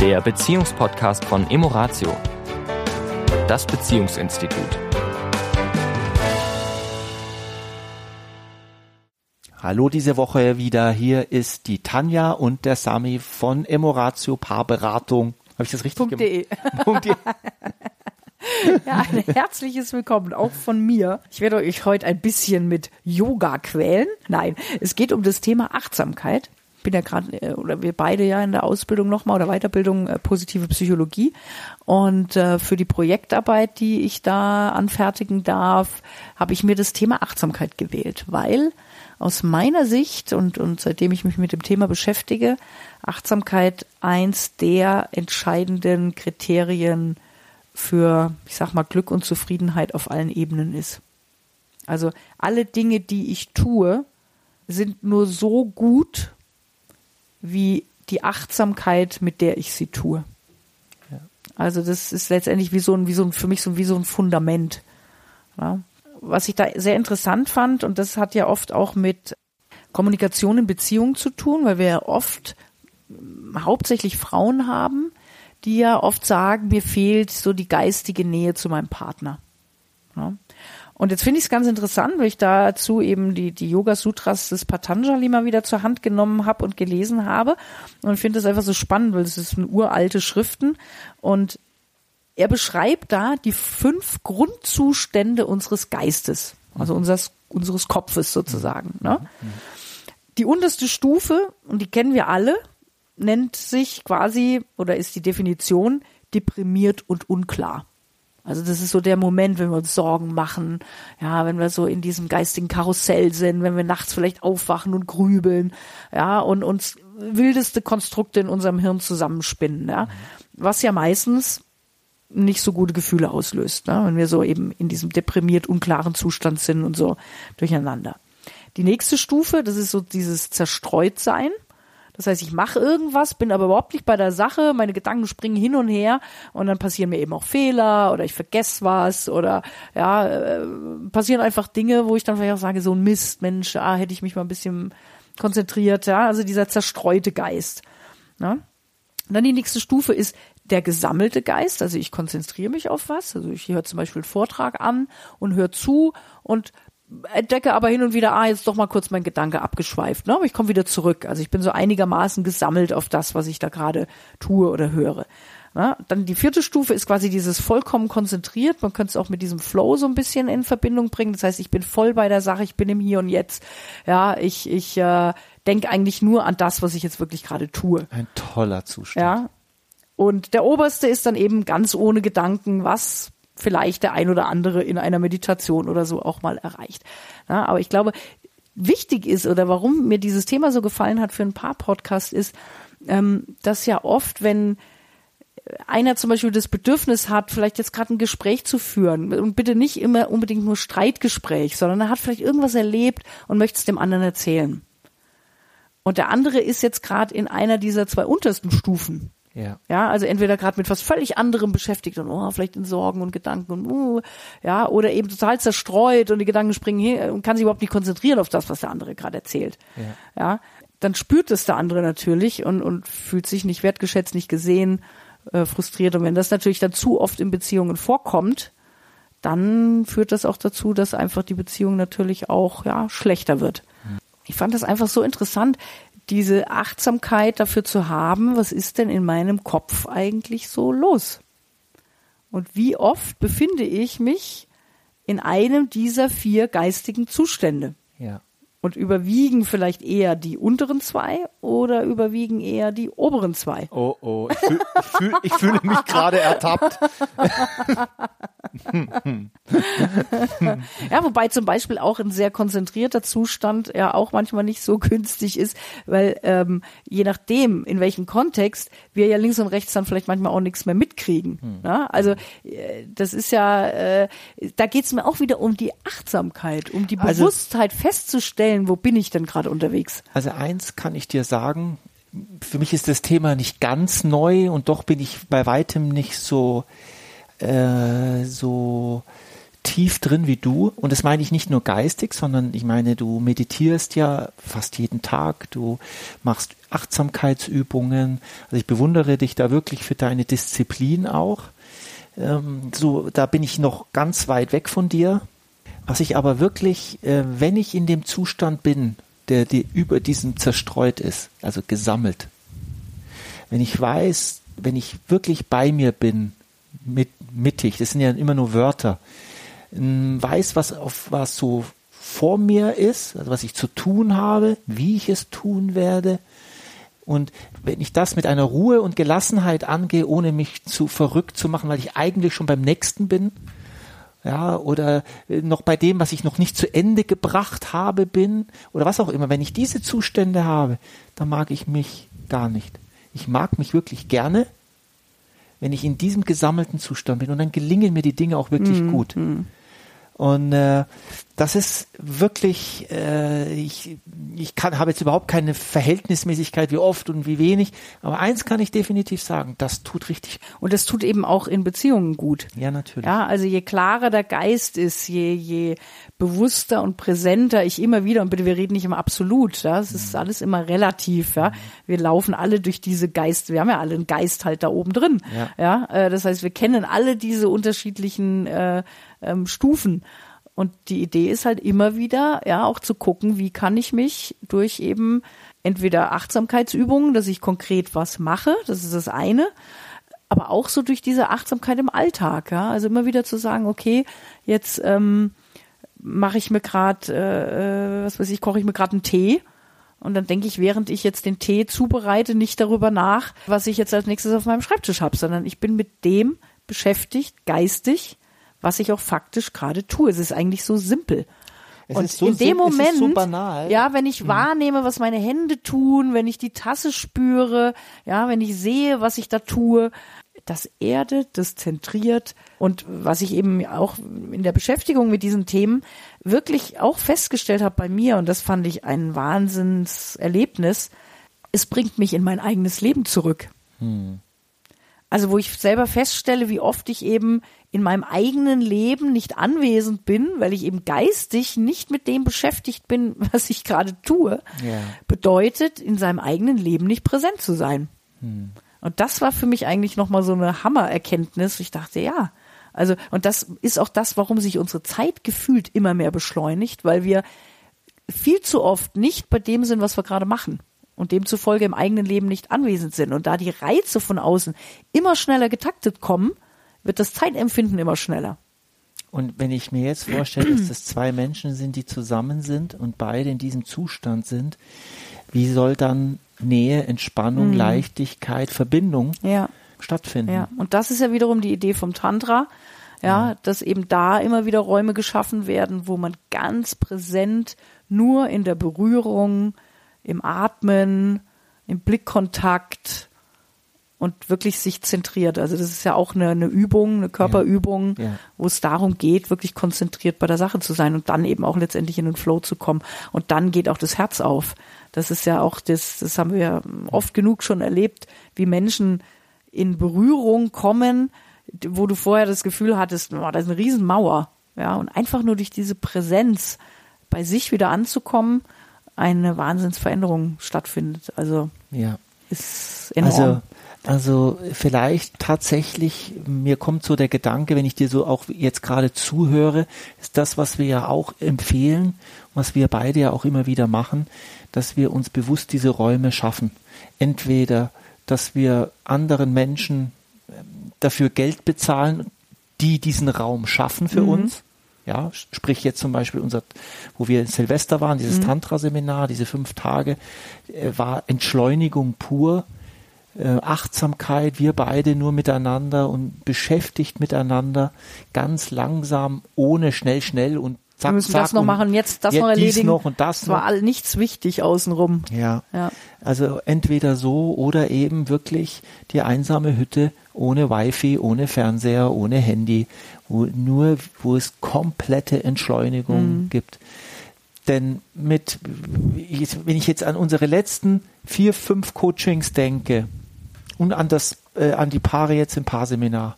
der Beziehungspodcast von Emoratio, das Beziehungsinstitut. Hallo diese Woche wieder. Hier ist die Tanja und der Sami von Emoratio Paarberatung. Habe ich das richtig gemacht? Ja, ein herzliches Willkommen auch von mir. Ich werde euch heute ein bisschen mit Yoga quälen. Nein, es geht um das Thema Achtsamkeit. Bin ja gerade, äh, oder wir beide ja in der Ausbildung nochmal oder Weiterbildung äh, positive Psychologie. Und äh, für die Projektarbeit, die ich da anfertigen darf, habe ich mir das Thema Achtsamkeit gewählt, weil aus meiner Sicht und, und seitdem ich mich mit dem Thema beschäftige, Achtsamkeit eins der entscheidenden Kriterien für, ich sag mal, Glück und Zufriedenheit auf allen Ebenen ist. Also alle Dinge, die ich tue, sind nur so gut wie die Achtsamkeit, mit der ich sie tue. Ja. Also das ist letztendlich wie so ein, wie so ein, für mich so wie so ein Fundament. Ja. Was ich da sehr interessant fand, und das hat ja oft auch mit Kommunikation in Beziehungen zu tun, weil wir ja oft hauptsächlich Frauen haben, die ja oft sagen, mir fehlt so die geistige Nähe zu meinem Partner. Ja. Und jetzt finde ich es ganz interessant, weil ich dazu eben die, die Yoga-Sutras des Patanjali mal wieder zur Hand genommen habe und gelesen habe. Und finde es einfach so spannend, weil es ist eine uralte Schriften. Und er beschreibt da die fünf Grundzustände unseres Geistes, also unseres, unseres Kopfes sozusagen. Ne? Die unterste Stufe, und die kennen wir alle, nennt sich quasi oder ist die Definition deprimiert und unklar. Also das ist so der Moment, wenn wir uns Sorgen machen, ja, wenn wir so in diesem geistigen Karussell sind, wenn wir nachts vielleicht aufwachen und grübeln, ja, und uns wildeste Konstrukte in unserem Hirn zusammenspinnen, ja, was ja meistens nicht so gute Gefühle auslöst, ne, wenn wir so eben in diesem deprimiert unklaren Zustand sind und so durcheinander. Die nächste Stufe, das ist so dieses Zerstreutsein. Das heißt, ich mache irgendwas, bin aber überhaupt nicht bei der Sache, meine Gedanken springen hin und her und dann passieren mir eben auch Fehler oder ich vergesse was oder ja, äh, passieren einfach Dinge, wo ich dann vielleicht auch sage, so ein Mist, Mensch, ah, hätte ich mich mal ein bisschen konzentriert, ja, also dieser zerstreute Geist. Ne? Und dann die nächste Stufe ist der gesammelte Geist, also ich konzentriere mich auf was, also ich höre zum Beispiel einen Vortrag an und höre zu und entdecke aber hin und wieder, ah, jetzt doch mal kurz mein Gedanke abgeschweift, ne? aber ich komme wieder zurück. Also ich bin so einigermaßen gesammelt auf das, was ich da gerade tue oder höre. Na, dann die vierte Stufe ist quasi dieses vollkommen konzentriert. Man könnte es auch mit diesem Flow so ein bisschen in Verbindung bringen. Das heißt, ich bin voll bei der Sache, ich bin im Hier und Jetzt. Ja, ich, ich äh, denke eigentlich nur an das, was ich jetzt wirklich gerade tue. Ein toller Zustand. Ja. Und der oberste ist dann eben ganz ohne Gedanken, was vielleicht der ein oder andere in einer Meditation oder so auch mal erreicht. Ja, aber ich glaube, wichtig ist oder warum mir dieses Thema so gefallen hat für ein paar Podcasts ist, ähm, dass ja oft, wenn einer zum Beispiel das Bedürfnis hat, vielleicht jetzt gerade ein Gespräch zu führen und bitte nicht immer unbedingt nur Streitgespräch, sondern er hat vielleicht irgendwas erlebt und möchte es dem anderen erzählen. Und der andere ist jetzt gerade in einer dieser zwei untersten Stufen. Ja. ja, also entweder gerade mit was völlig anderem beschäftigt und oh, vielleicht in Sorgen und Gedanken und uh, ja, oder eben total zerstreut und die Gedanken springen hin und kann sich überhaupt nicht konzentrieren auf das, was der andere gerade erzählt. Ja. ja, dann spürt es der andere natürlich und, und fühlt sich nicht wertgeschätzt, nicht gesehen, äh, frustriert. Und wenn das natürlich dann zu oft in Beziehungen vorkommt, dann führt das auch dazu, dass einfach die Beziehung natürlich auch ja schlechter wird. Mhm. Ich fand das einfach so interessant, diese Achtsamkeit dafür zu haben, was ist denn in meinem Kopf eigentlich so los? Und wie oft befinde ich mich in einem dieser vier geistigen Zustände? Ja. Und überwiegen vielleicht eher die unteren zwei oder überwiegen eher die oberen zwei? Oh, oh, ich, fühl, ich, fühl, ich fühle mich gerade ertappt. ja, wobei zum Beispiel auch ein sehr konzentrierter Zustand ja auch manchmal nicht so günstig ist, weil ähm, je nachdem, in welchem Kontext, wir ja links und rechts dann vielleicht manchmal auch nichts mehr mitkriegen. Hm. Ja? Also äh, das ist ja, äh, da geht's mir auch wieder um die Achtsamkeit, um die also Bewusstheit also, festzustellen, wo bin ich denn gerade unterwegs. Also eins kann ich dir sagen, für mich ist das Thema nicht ganz neu und doch bin ich bei weitem nicht so äh, so tief drin wie du. Und das meine ich nicht nur geistig, sondern ich meine, du meditierst ja fast jeden Tag, du machst Achtsamkeitsübungen. Also ich bewundere dich da wirklich für deine Disziplin auch. Ähm, so, da bin ich noch ganz weit weg von dir. Was ich aber wirklich, äh, wenn ich in dem Zustand bin, der, der über diesem zerstreut ist, also gesammelt, wenn ich weiß, wenn ich wirklich bei mir bin, mit, mittig, das sind ja immer nur Wörter, weiß, was auf was so vor mir ist, also was ich zu tun habe, wie ich es tun werde. Und wenn ich das mit einer Ruhe und Gelassenheit angehe, ohne mich zu verrückt zu machen, weil ich eigentlich schon beim nächsten bin, ja, oder noch bei dem, was ich noch nicht zu Ende gebracht habe, bin, oder was auch immer, wenn ich diese Zustände habe, dann mag ich mich gar nicht. Ich mag mich wirklich gerne, wenn ich in diesem gesammelten Zustand bin und dann gelingen mir die Dinge auch wirklich mm, gut. Mm. Und äh, das ist wirklich, äh, ich, ich kann, habe jetzt überhaupt keine Verhältnismäßigkeit, wie oft und wie wenig, aber eins kann ich definitiv sagen, das tut richtig. Und das tut eben auch in Beziehungen gut. Ja, natürlich. Ja, also je klarer der Geist ist, je, je bewusster und präsenter ich immer wieder, und bitte, wir reden nicht immer absolut, ja, es ist mhm. alles immer relativ, ja. Wir laufen alle durch diese Geist, wir haben ja alle einen Geist halt da oben drin, ja. ja äh, das heißt, wir kennen alle diese unterschiedlichen äh, ähm, Stufen. Und die Idee ist halt immer wieder, ja, auch zu gucken, wie kann ich mich durch eben entweder Achtsamkeitsübungen, dass ich konkret was mache, das ist das eine, aber auch so durch diese Achtsamkeit im Alltag, ja, also immer wieder zu sagen, okay, jetzt ähm, mache ich mir gerade, äh, was weiß ich, koche ich mir gerade einen Tee. Und dann denke ich, während ich jetzt den Tee zubereite, nicht darüber nach, was ich jetzt als nächstes auf meinem Schreibtisch habe, sondern ich bin mit dem beschäftigt, geistig, was ich auch faktisch gerade tue. Es ist eigentlich so simpel. Es und so in dem Moment, so ja, wenn ich mhm. wahrnehme, was meine Hände tun, wenn ich die Tasse spüre, ja, wenn ich sehe, was ich da tue, das erdet, das zentriert und was ich eben auch in der Beschäftigung mit diesen Themen wirklich auch festgestellt habe bei mir und das fand ich ein Wahnsinnserlebnis, es bringt mich in mein eigenes Leben zurück. Hm. Also wo ich selber feststelle, wie oft ich eben in meinem eigenen Leben nicht anwesend bin, weil ich eben geistig nicht mit dem beschäftigt bin, was ich gerade tue, ja. bedeutet, in seinem eigenen Leben nicht präsent zu sein. Hm. Und das war für mich eigentlich nochmal so eine Hammererkenntnis. Ich dachte, ja, also, und das ist auch das, warum sich unsere Zeit gefühlt immer mehr beschleunigt, weil wir viel zu oft nicht bei dem sind, was wir gerade machen und demzufolge im eigenen Leben nicht anwesend sind. Und da die Reize von außen immer schneller getaktet kommen, wird das Zeitempfinden immer schneller. Und wenn ich mir jetzt vorstelle, dass das zwei Menschen sind, die zusammen sind und beide in diesem Zustand sind, wie soll dann Nähe, Entspannung, mhm. Leichtigkeit, Verbindung ja. stattfinden? Ja, und das ist ja wiederum die Idee vom Tantra, ja, ja, dass eben da immer wieder Räume geschaffen werden, wo man ganz präsent nur in der Berührung, im Atmen, im Blickkontakt, und wirklich sich zentriert. Also das ist ja auch eine, eine Übung, eine Körperübung, ja, ja. wo es darum geht, wirklich konzentriert bei der Sache zu sein und dann eben auch letztendlich in den Flow zu kommen. Und dann geht auch das Herz auf. Das ist ja auch das, das haben wir oft genug schon erlebt, wie Menschen in Berührung kommen, wo du vorher das Gefühl hattest, oh, da ist eine Riesenmauer. Ja, und einfach nur durch diese Präsenz bei sich wieder anzukommen, eine Wahnsinnsveränderung stattfindet. Also ja. ist enorm. Also also vielleicht tatsächlich, mir kommt so der Gedanke, wenn ich dir so auch jetzt gerade zuhöre, ist das, was wir ja auch empfehlen, was wir beide ja auch immer wieder machen, dass wir uns bewusst diese Räume schaffen. Entweder, dass wir anderen Menschen ähm, dafür Geld bezahlen, die diesen Raum schaffen für mhm. uns. Ja, sprich jetzt zum Beispiel unser, wo wir in Silvester waren, dieses mhm. Tantra-Seminar, diese fünf Tage, äh, war Entschleunigung pur äh, Achtsamkeit, wir beide nur miteinander und beschäftigt miteinander, ganz langsam, ohne schnell, schnell und zack, Wir müssen zack das noch machen, jetzt das jetzt noch erledigen. Noch und das es war all, nichts wichtig außenrum. Ja. ja. Also entweder so oder eben wirklich die einsame Hütte ohne Wifi, ohne Fernseher, ohne Handy, wo nur, wo es komplette Entschleunigung mhm. gibt. Denn mit, wenn ich jetzt an unsere letzten vier, fünf Coachings denke, und an das, äh, an die Paare jetzt im Paarseminar.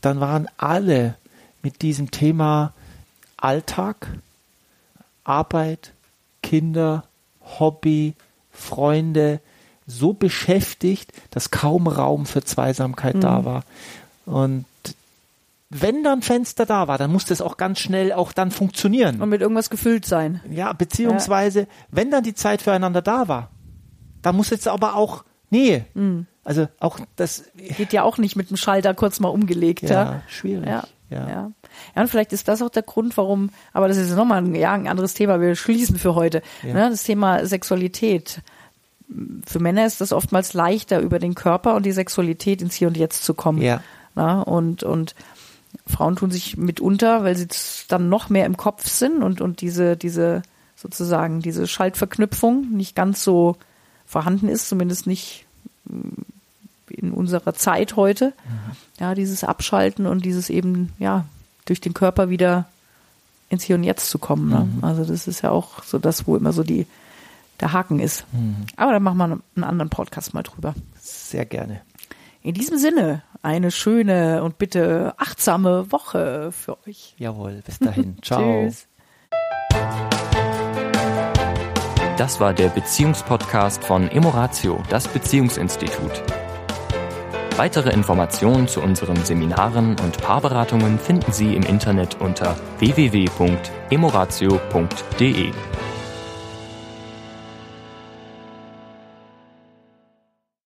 Dann waren alle mit diesem Thema Alltag, Arbeit, Kinder, Hobby, Freunde so beschäftigt, dass kaum Raum für Zweisamkeit mhm. da war. Und wenn dann Fenster da war, dann musste es auch ganz schnell auch dann funktionieren. Und mit irgendwas gefüllt sein. Ja, beziehungsweise, ja. wenn dann die Zeit füreinander da war, dann muss jetzt aber auch Nähe. Mhm. Also auch das geht ja auch nicht mit dem Schalter kurz mal umgelegt. Ja, ja. schwierig. Ja. Ja. ja. Ja, und vielleicht ist das auch der Grund, warum, aber das ist nochmal ein, ja, ein anderes Thema, wir schließen für heute. Ja. Ne, das Thema Sexualität. Für Männer ist das oftmals leichter, über den Körper und die Sexualität ins Hier und Jetzt zu kommen. Ja. Na, und, und Frauen tun sich mitunter, weil sie dann noch mehr im Kopf sind und, und diese, diese, sozusagen, diese Schaltverknüpfung nicht ganz so vorhanden ist, zumindest nicht in unserer Zeit heute. Mhm. Ja, dieses Abschalten und dieses eben, ja, durch den Körper wieder ins Hier und Jetzt zu kommen. Ne? Mhm. Also das ist ja auch so das, wo immer so die, der Haken ist. Mhm. Aber da machen wir einen anderen Podcast mal drüber. Sehr gerne. In diesem Sinne, eine schöne und bitte achtsame Woche für euch. Jawohl, bis dahin. Ciao. Tschüss. Das war der Beziehungspodcast von Emoratio, das Beziehungsinstitut. Weitere Informationen zu unseren Seminaren und Paarberatungen finden Sie im Internet unter www.emoratio.de.